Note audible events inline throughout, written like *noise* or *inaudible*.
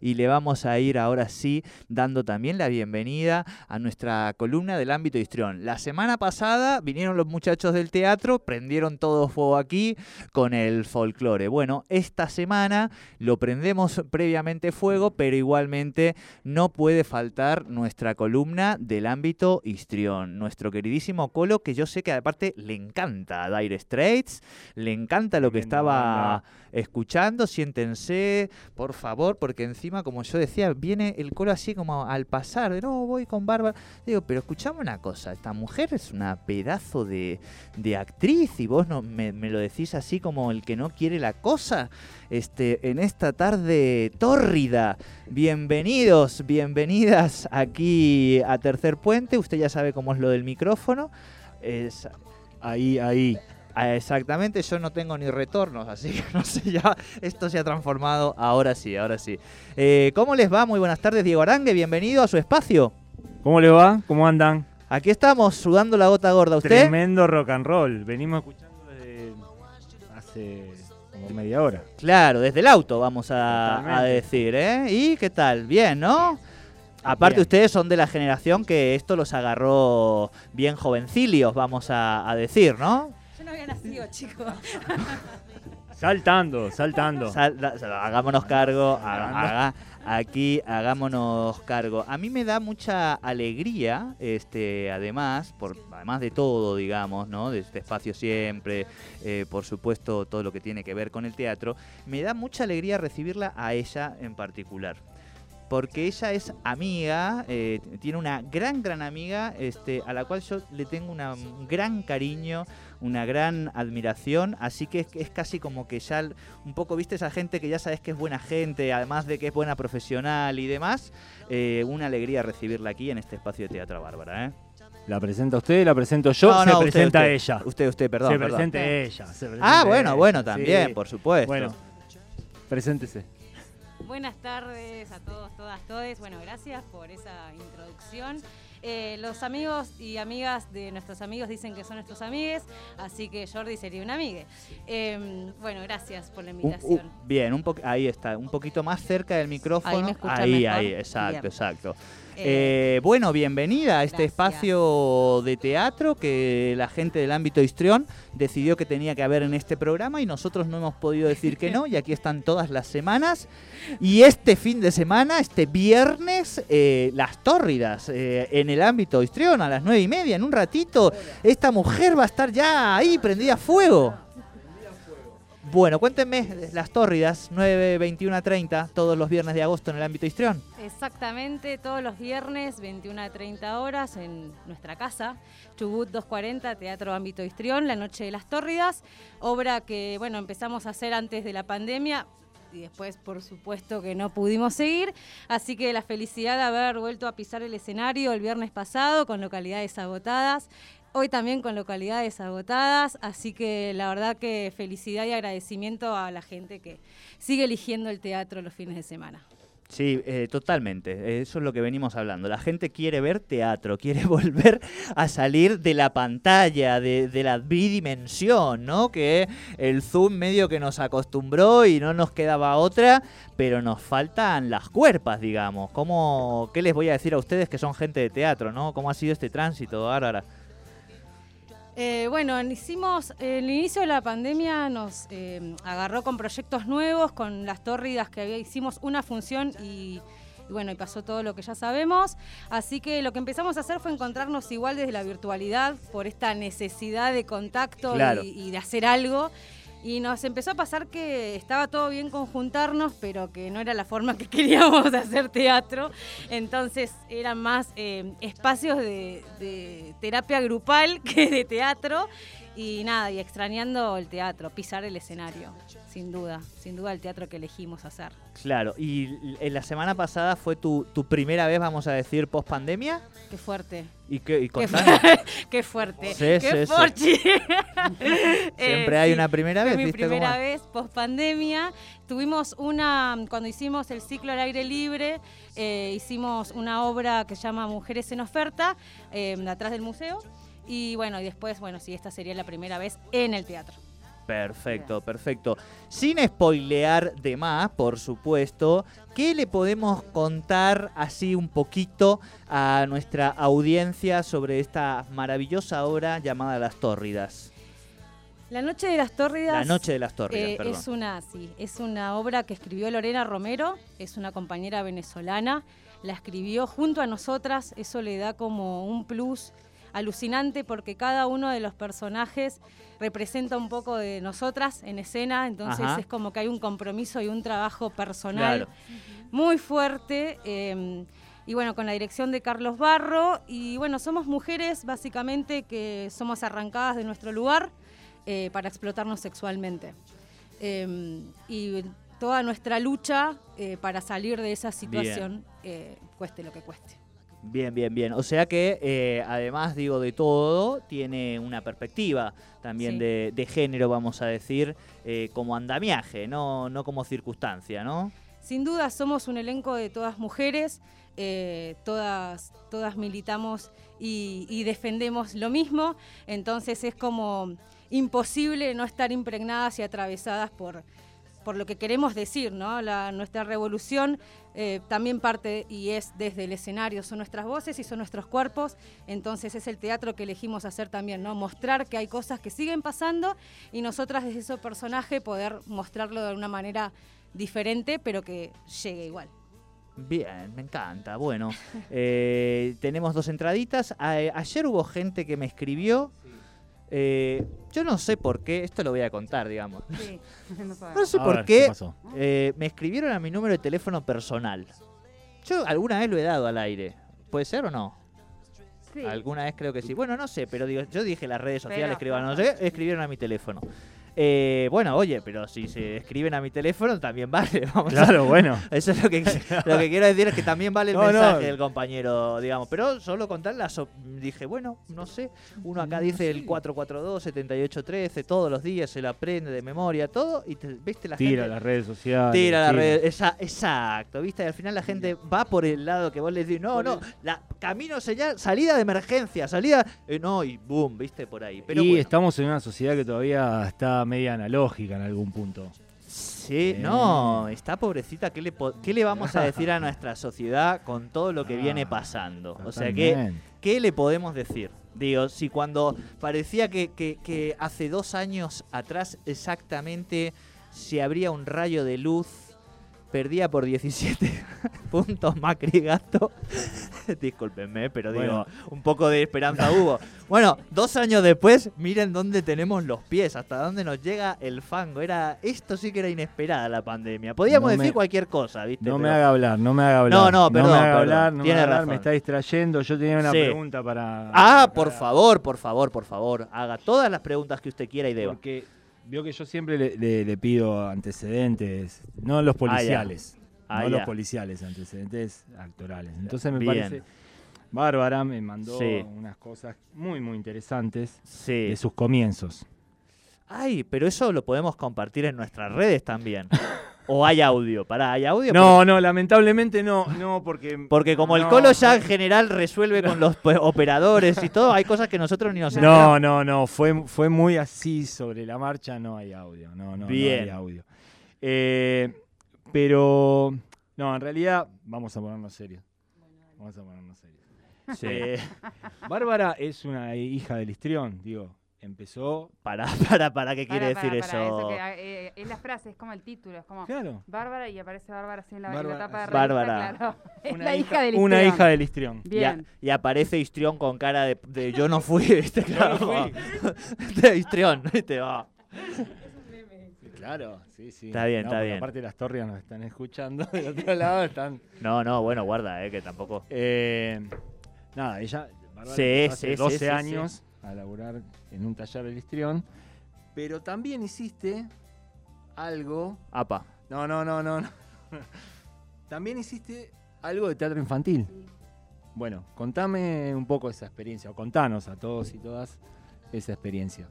y le vamos a ir ahora sí dando también la bienvenida a nuestra columna del ámbito histrión. La semana pasada vinieron los muchachos del teatro, prendieron todo fuego aquí con el folclore. Bueno, esta semana lo prendemos previamente fuego, pero igualmente no puede faltar nuestra columna del ámbito histrión. Nuestro queridísimo Colo, que yo sé que aparte le encanta Dire Straits, le encanta lo que estaba escuchando, siéntense, por favor, porque encima, como yo decía, viene el Colo así como al pasar, de no, voy con Bárbara. Digo, pero escuchame una cosa, esta mujer es una pedazo de, de actriz y vos no, me, me lo decís así como el que no quiere la cosa este, en esta tarde tórrida. Bienvenidos, bienvenidas aquí a Tercer Puente. Usted ya sabe cómo es lo del micrófono. Es, Ahí, ahí. Ah, exactamente, yo no tengo ni retornos, así que *laughs* no sé, ya esto se ha transformado. Ahora sí, ahora sí. Eh, ¿Cómo les va? Muy buenas tardes, Diego Arangue. Bienvenido a su espacio. ¿Cómo le va? ¿Cómo andan? Aquí estamos, sudando la gota gorda. ¿Usted? Tremendo rock and roll. Venimos escuchando desde hace como media hora. Claro, desde el auto vamos a, decir, ¿eh? ¿Y qué tal? Bien, ¿no? Aparte Bien. ustedes son de la generación que esto los agarró bien jovencilios, vamos a, a decir, ¿no? No había nacido, chicos. Saltando, saltando. Hagámonos cargo, haga- aquí hagámonos cargo. A mí me da mucha alegría, este, además, por, además de todo, digamos, ¿no? De este espacio siempre, eh, por supuesto, todo lo que tiene que ver con el teatro, me da mucha alegría recibirla a ella en particular. Porque ella es amiga, eh, tiene una gran, gran amiga, este, a la cual yo le tengo una- un gran cariño, una gran admiración, así que es, es casi como que ya un poco, viste, esa gente que ya sabes que es buena gente, además de que es buena profesional y demás, eh, una alegría recibirla aquí en este espacio de Teatro Bárbara. ¿eh? ¿La presenta usted? ¿La presento yo? No, se usted, presenta usted. ella. Usted, usted, perdón. se perdón. presenta ella. se Ah, bueno, bueno, también, Sí. por supuesto. Bueno, preséntese. Buenas tardes a todos, todas, todes. Bueno, gracias por esa introducción. Eh, los amigos y amigas de nuestros amigos dicen que son nuestros amigues, así que Jordi sería un amigue. Eh, bueno, gracias por la Un- invitación. un- bien, un ahí está, un poquito más cerca del micrófono. Ahí me ahí, mejor. exacto, Bien. exacto. Eh, bueno, bienvenida a este gracias. espacio de teatro que la gente del ámbito histrión decidió que tenía que haber en este programa y nosotros no hemos podido decir que no y aquí están todas las semanas. Y este fin de semana, este viernes, eh, las tórridas eh, en el ámbito histrión a las nueve y media, en un ratito, esta mujer va a estar ya ahí prendida a fuego. Bueno, cuéntenme las tórridas, 9, 21 a 30, todos los viernes de agosto en el ámbito histrión. Exactamente, todos los viernes, 21 a 30 horas, en nuestra casa, Chubut 240, Teatro Ámbito Histrión, La Noche de las Tórridas, obra que, bueno, empezamos a hacer antes de la pandemia y después, por supuesto, que no pudimos seguir, así que la felicidad de haber vuelto a pisar el escenario el viernes pasado con localidades agotadas. Hoy también con localidades agotadas, así que la verdad que felicidad y agradecimiento a la gente que sigue eligiendo el teatro los fines de semana. Sí, eh, totalmente. Eso es lo que venimos hablando. La gente quiere ver teatro, *laughs* quiere volver a salir de la pantalla, de, de la bidimensión, ¿no? Que el Zoom medio que nos acostumbró y no nos quedaba otra, pero nos faltan las cuerpas, digamos. ¿Cómo, ¿Qué les voy a decir a ustedes que son gente de teatro, ¿no? ¿Cómo ha sido este tránsito, Bárbara? Eh, bueno, hicimos, el inicio de la pandemia nos eh, agarró con proyectos nuevos, con las tórridas que había, hicimos una función y, y bueno, y pasó todo lo que ya sabemos. Así que lo que empezamos a hacer fue encontrarnos igual desde la virtualidad por esta necesidad de contacto Claro. y, y de hacer algo. Y nos empezó a pasar que estaba todo bien conjuntarnos, pero que no era la forma que *laughs* queríamos hacer teatro. Entonces eran más eh, espacios de, de terapia grupal *laughs* que de teatro. Y nada, y extrañando el teatro, pisar el escenario, sin duda, sin duda el teatro que elegimos hacer. Claro, y en la semana pasada fue tu, tu primera vez, vamos a decir, post pandemia. Qué fuerte. ¿Y qué, y Qué, contanos. fu- *laughs* qué fuerte. Sí, qué sí, sí. *laughs* Siempre Eh, hay sí. una primera Fue vez, mi ¿viste cómo primera vez post pandemia. Tuvimos una, cuando hicimos el ciclo al aire libre, eh, hicimos una obra que se llama Mujeres en Oferta, eh, atrás del museo. Y bueno, y después, bueno, sí, esta sería la primera vez en el teatro. Perfecto, perfecto. Sin spoilear de más, por supuesto, ¿qué le podemos contar así un poquito a nuestra audiencia sobre esta maravillosa obra llamada Las Tórridas? La Noche de las Tórridas. La Noche de las Tórridas, eh, perdón. es una, sí, es una obra que escribió Lorena Romero, es una compañera venezolana, la escribió junto a nosotras, eso le da como un plus alucinante porque cada uno de los personajes representa un poco de nosotras en escena, entonces Ajá. es como que hay un compromiso y un trabajo personal Claro. muy fuerte. eh, y bueno, con la dirección de Carlos Barro. Y bueno, somos mujeres básicamente que somos arrancadas de nuestro lugar eh, para explotarnos sexualmente. Eh, y toda nuestra lucha eh, para salir de esa situación, eh, cueste lo que cueste. Bien, bien, bien. O sea que, eh, además, digo, de todo, tiene una perspectiva también Sí. de, de género, vamos a decir, eh, como andamiaje, no, no como circunstancia, ¿no? Sin duda somos un elenco de todas mujeres, eh, todas, todas militamos y, y defendemos lo mismo, entonces es como imposible no estar impregnadas y atravesadas por, por lo que queremos decir, ¿no? La- nuestra revolución eh, también parte y es desde el escenario, son nuestras voces y son nuestros cuerpos, entonces es el teatro que elegimos hacer también, ¿no? Mostrar que hay cosas que siguen pasando y nosotras desde ese personaje poder mostrarlo de una manera diferente, pero que llegue igual. Bien, me encanta. Bueno, *laughs* eh, tenemos dos entraditas. A- ayer hubo gente que me escribió. Eh, yo no sé por qué, esto lo voy a contar, digamos. Sí, *laughs* *laughs* no sé A por ver, qué pasó? eh, me escribieron a mi número de teléfono personal. Yo alguna vez lo he dado al aire. ¿Puede ser o no? Sí. Alguna vez creo que sí. Bueno, no sé, pero digo, yo dije las redes sociales, Pero- escriban, no sé, escribieron a mi teléfono. Eh, bueno, oye, pero si se escriben a mi teléfono también *laughs* vale. Vamos a- Claro, bueno. *laughs* Eso es lo que, lo que *laughs* quiero decir, es que también vale el No, no. mensaje del compañero, digamos. Pero solo contar las... op- Dije, bueno, no sé. Uno acá dice el 442-7813, todos los días se lo aprende de memoria, todo. Y te, viste la Tira gente... las redes sociales. Tira la tira. red, esa- exacto, ¿viste? Y al final la gente va por el lado que vos le decís, no, no, la, camino señal, salida de emergencia, salida, eh, no, y boom, ¿viste? Por ahí. Pero y bueno, estamos en una sociedad que todavía está media analógica en algún punto. sí, Eh. no, está pobrecita, ¿qué le, ¿qué le vamos a decir a nuestra sociedad con todo lo que viene Ah, pasando? O sea, que Totalmente. ¿Qué le podemos decir? Digo, si cuando parecía que, que- que hace dos años atrás exactamente se abría un rayo de luz, perdía por 17 *laughs* puntos Macri Gato. *laughs* Discúlpenme, pero digo, un poco de esperanza hubo. Bueno, dos años después, miren dónde tenemos los pies, hasta dónde nos llega el fango. Era, esto sí que era inesperada la pandemia. Podíamos No me- decir cualquier cosa, ¿viste? No me haga hablar, no me haga hablar. No, no, perdón, me haga perdón. hablar, no me haga hablar, razón. me está distrayendo. Yo tenía una Sí. pregunta para. Ah, para- por favor, por favor, por favor. Haga todas las preguntas que usted quiera y deba. Porque vio que yo siempre le, le- le pido antecedentes, no los policiales. Ah, no los policiales, antecedentes actorales. Entonces me Bien. parece. Bárbara me mandó Sí. unas cosas muy, muy interesantes Sí. de sus comienzos. Ay, pero eso lo podemos compartir en nuestras redes también. *laughs* o hay audio. Pará, ¿hay audio? No, no, lamentablemente no, no, porque. Porque como el no, Colo ya en general resuelve con los pues, operadores y todo, hay cosas que nosotros ni nos No, enteramos. no, no, fue, fue muy así sobre la marcha, no hay audio, no, no, no Bien. hay audio. Eh, pero, no, en realidad, vamos a ponernos serios. Vamos a ponernos serios. Sí. Eh, *laughs* Bárbara es una hija del histrión, digo, empezó... Para, *laughs* para, para, ¿qué quiere Para, decir para, para, eso? que, eh, es la frase, es como el título, es como Claro, Bárbara y aparece Bárbara así en la, en la Bárbara, tapa de revista, Bárbara. claro. *laughs* Es una la hija, del Una histrión. hija del histrión. Y, a- Bien. y aparece Histrión con cara de, de yo no fui. *laughs* Yo Claro. no de Histrión, ¿viste? Va. Claro, sí, sí. Está bien, No, está bien. Aparte las torres nos están escuchando, del otro lado están... No, no, bueno, guarda, eh, que tampoco. Eh, nada, ella Bárbara Sí, empezó hace sí, sí, 12 sí, sí. años a laburar en un taller del histrión, pero también hiciste algo. Apa. No, no, no, no. no. *laughs* también hiciste algo de teatro infantil. Bueno, contame un poco esa experiencia, o contanos a todos y todas esa experiencia.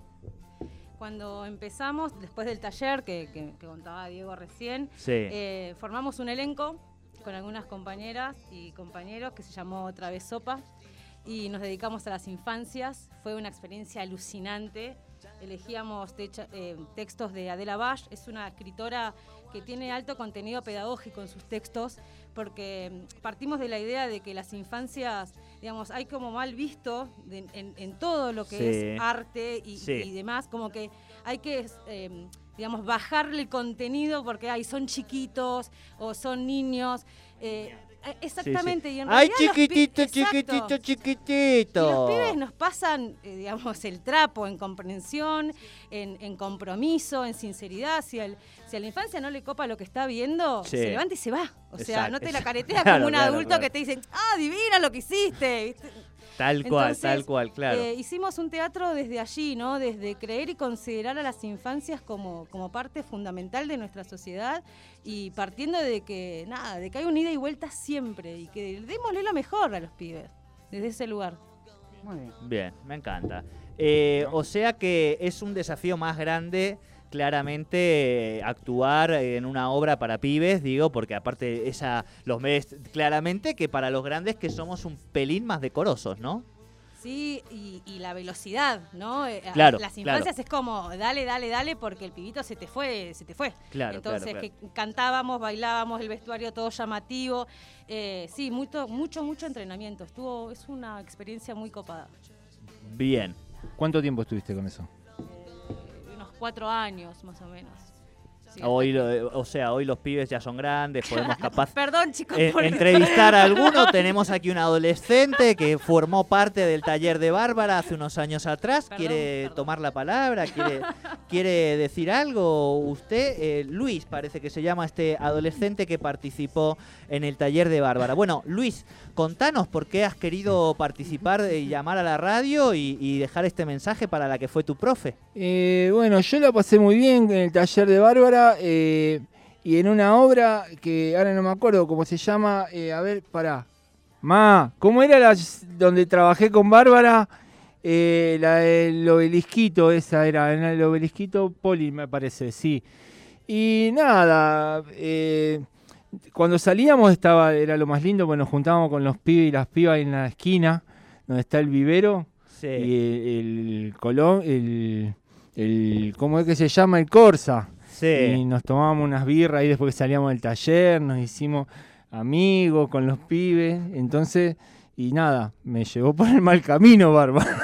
Cuando empezamos, después del taller que, que- que contaba Diego recién, Sí. eh, formamos un elenco con algunas compañeras y compañeros que se llamó Otra vez Sopa y nos dedicamos a las infancias. Fue una experiencia alucinante elegíamos techa- eh, textos de Adela Bash. Es una escritora que tiene alto contenido pedagógico en sus textos, porque mm, partimos de la idea de que las infancias, digamos, hay como mal visto de- en, en todo lo que Sí. es arte y, Sí. y demás, como que hay que, eh, digamos, bajarle el contenido porque ay, son chiquitos o son niños. eh, eh, exactamente. Y en Ay, chiquitito, chiquitito, Y chiquitito. los pibes nos pasan, eh, digamos, el trapo en comprensión, en, en compromiso, en sinceridad. Si, al- si a la infancia no le copa lo que está viendo, Sí. se levanta y se va. O sea, Exacto, no te la careteas *laughs* Claro, como un claro, adulto claro. que te dicen, ah, divina lo que hiciste. ¿viste? Tal cual, Entonces, tal cual, claro. Eh, hicimos un teatro desde allí, ¿no? Desde creer y considerar a las infancias como, como parte fundamental de nuestra sociedad y partiendo de que, nada, de que hay un ida y vuelta siempre y que démosle lo mejor a los pibes, desde ese lugar. Muy bien. Bien, me encanta. Eh, o sea que es un desafío más grande, claramente, actuar en una obra para pibes, digo, porque aparte esa los ves claramente que para los grandes que somos un pelín más decorosos, ¿no? Sí, y, y la velocidad, ¿no? Eh, Claro, Las claro. infancias es como, dale, dale, dale, porque el pibito se te fue, se te fue. Claro, Entonces, claro, que cantábamos, bailábamos, el vestuario todo llamativo. Eh, sí, mucho, mucho, mucho entrenamiento. Estuvo, es una experiencia muy copada. Bien. ¿Cuánto tiempo estuviste con eso? Cuatro años, más o menos. Sí, Hoy, lo- o sea, hoy los pibes ya son grandes, podemos capaz *laughs* Perdón, chicos, eh, entrevistar a alguno. *laughs* Tenemos aquí un adolescente que formó parte del taller de Bárbara hace unos años atrás. Perdón, ¿Quiere perdón. tomar la palabra? ¿Quiere, *laughs* quiere decir algo usted? Eh, Luis parece que se llama este adolescente que participó en el taller de Bárbara. Bueno, Luis, contanos por qué has querido participar y llamar a la radio y, dejar este mensaje para la que fue tu profe. Eh, bueno, yo la pasé muy bien en el taller de Bárbara eh, y en una obra que ahora no me acuerdo cómo se llama. eh, a ver, pará. Ma, ¿cómo era la donde trabajé con Bárbara? Eh, la del obelisquito, esa era, en el obelisquito Poli, me parece, sí. Y nada, eh, cuando salíamos estaba, era lo más lindo, porque nos juntábamos con los pibes y las pibas en la esquina, donde está el vivero. Sí. Y el, el Colón, el, el, ¿cómo es que se llama? El Corsa. Y Sí. nos tomábamos unas birras ahí después que salíamos del taller, nos hicimos amigos con los pibes. Entonces, y nada, me llevó por el mal camino, Barba. *laughs*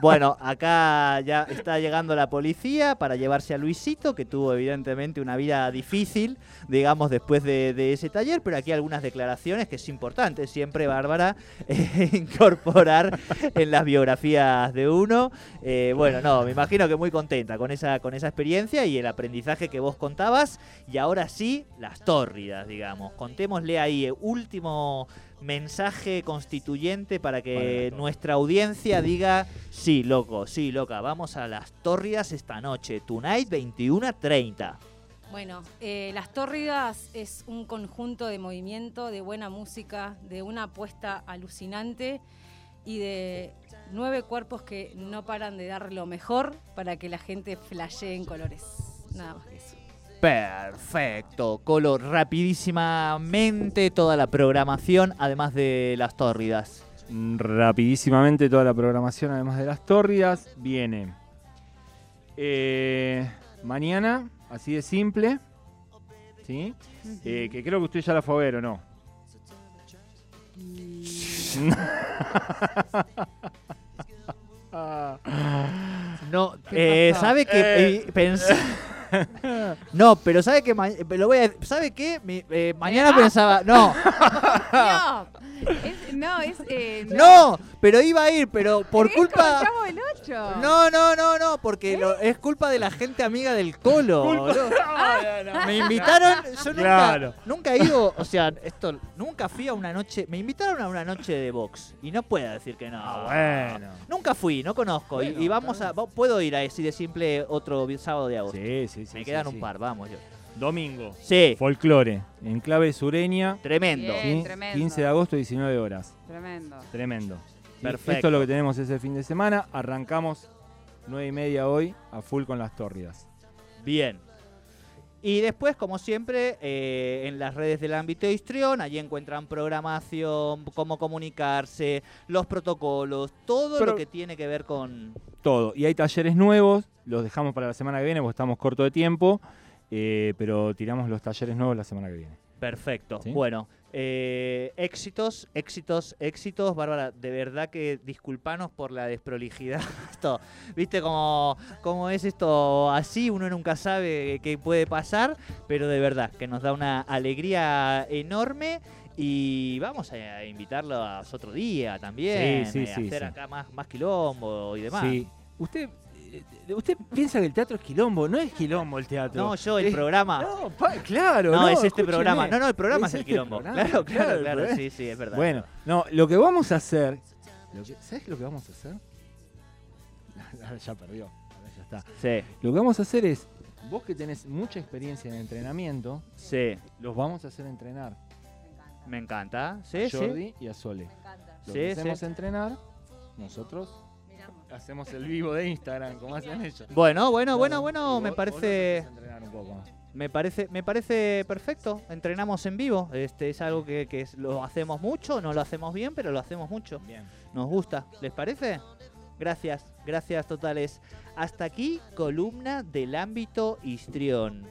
Bueno, acá ya está llegando la policía para llevarse a Luisito, que tuvo evidentemente una vida difícil, digamos, después de, ese taller, pero aquí algunas declaraciones que es importante siempre, Bárbara, *laughs* eh, incorporar en las biografías de uno. Eh, bueno, no, me imagino que muy contenta con esa, con esa experiencia y el aprendizaje que vos contabas. Y ahora sí, las tórridas, digamos. Contémosle ahí, eh, último mensaje constituyente para que nuestra audiencia diga, sí, loco, sí, loca, vamos a las tórridas esta noche, tonight 21.30. Bueno, eh, Las Tórridas es un conjunto de movimiento, de buena música, de una apuesta alucinante y de nueve cuerpos que no paran de dar lo mejor para que la gente flashee en colores. Nada más que eso. Perfecto, Colo, rapidísimamente toda la programación, además de las tórridas. Rapidísimamente toda la programación, además de las tórridas, viene eh, mañana, así de simple, ¿sí? Eh, que creo que usted ya la fue a ver, ¿o no? *laughs* *laughs* No, ¿Qué eh? ¿sabe que Eh. *laughs* No, pero ¿sabe que lo voy a ¿Sabe qué? Mi- eh, mañana pensaba, no, *laughs* No, es, no, es. eh, no, pero iba a ir, pero por Es como culpa el Chavo del Ocho. No, no, no, no, porque lo- es culpa de la gente amiga del Colo. boludo. *laughs* Me invitaron, yo nunca, Claro. nunca he ido, o sea, esto, nunca fui a una noche, me invitaron a una noche de box y no puedo decir que no. Ah, bueno. Nunca fui, no conozco y- Bueno, y, vamos a, puedo ir a ese de simple otro sábado de agosto. Sí, sí, sí. Me quedan sí. un par, vamos yo. Domingo. Sí, Folclore, en clave sureña, tremendo. Bien. ¿sí? tremendo. 15 de agosto, 19 horas. Tremendo. Tremendo. ¿sí? Perfecto. Esto es lo que tenemos ese fin de semana. Arrancamos 9 y media hoy a full con las tórridas. Bien. Y después, como siempre, eh, en las redes del ámbito de histrión, allí encuentran programación, cómo comunicarse, los protocolos, todo Pero- lo que tiene que ver con... Todo. Y hay talleres nuevos, los dejamos para la semana que viene porque estamos corto de tiempo, eh, pero tiramos los talleres nuevos la semana que viene. Perfecto. ¿Sí? Bueno, eh, éxitos, éxitos, éxitos. Bárbara, de verdad que disculpanos por la desprolijidad. *laughs* Esto, viste cómo, cómo es esto así, uno nunca sabe qué puede pasar, pero de verdad que nos da una alegría enorme. Y vamos a invitarlo a otro día también, Sí, sí, eh, a sí, hacer acá más, más quilombo y demás. Sí. Usted, usted piensa que el teatro es quilombo, no es quilombo el teatro. No, yo, el Es- programa. No, pa- claro. No, no, es este escúcheme. programa. No, no, el programa es, Es el este quilombo. programa, claro, claro, claro, claro. pero es- Sí, sí, es verdad. Bueno, no, lo que vamos a hacer. lo que- ¿Sabes lo que vamos a hacer? *laughs* ya perdió. ahora Ya está. Sí, Lo que vamos a hacer es. Vos que tenés mucha experiencia en entrenamiento, sí. los vamos a hacer entrenar. Me encanta. Sí, a sí. Jordi y a Sole. Me encanta. Los Sí, hacemos sí. entrenar, nosotros. Hacemos el vivo de Instagram, como hacen ellos. Bueno, bueno, bueno, bueno, vos- me parece, los haces entrenar un poco. me parece, me parece perfecto. Entrenamos en vivo. Este es algo que, que lo hacemos mucho, no lo hacemos bien, pero lo hacemos mucho. Bien. Nos gusta. ¿Les parece? Gracias, gracias totales. Hasta aquí, columna del ámbito histrión.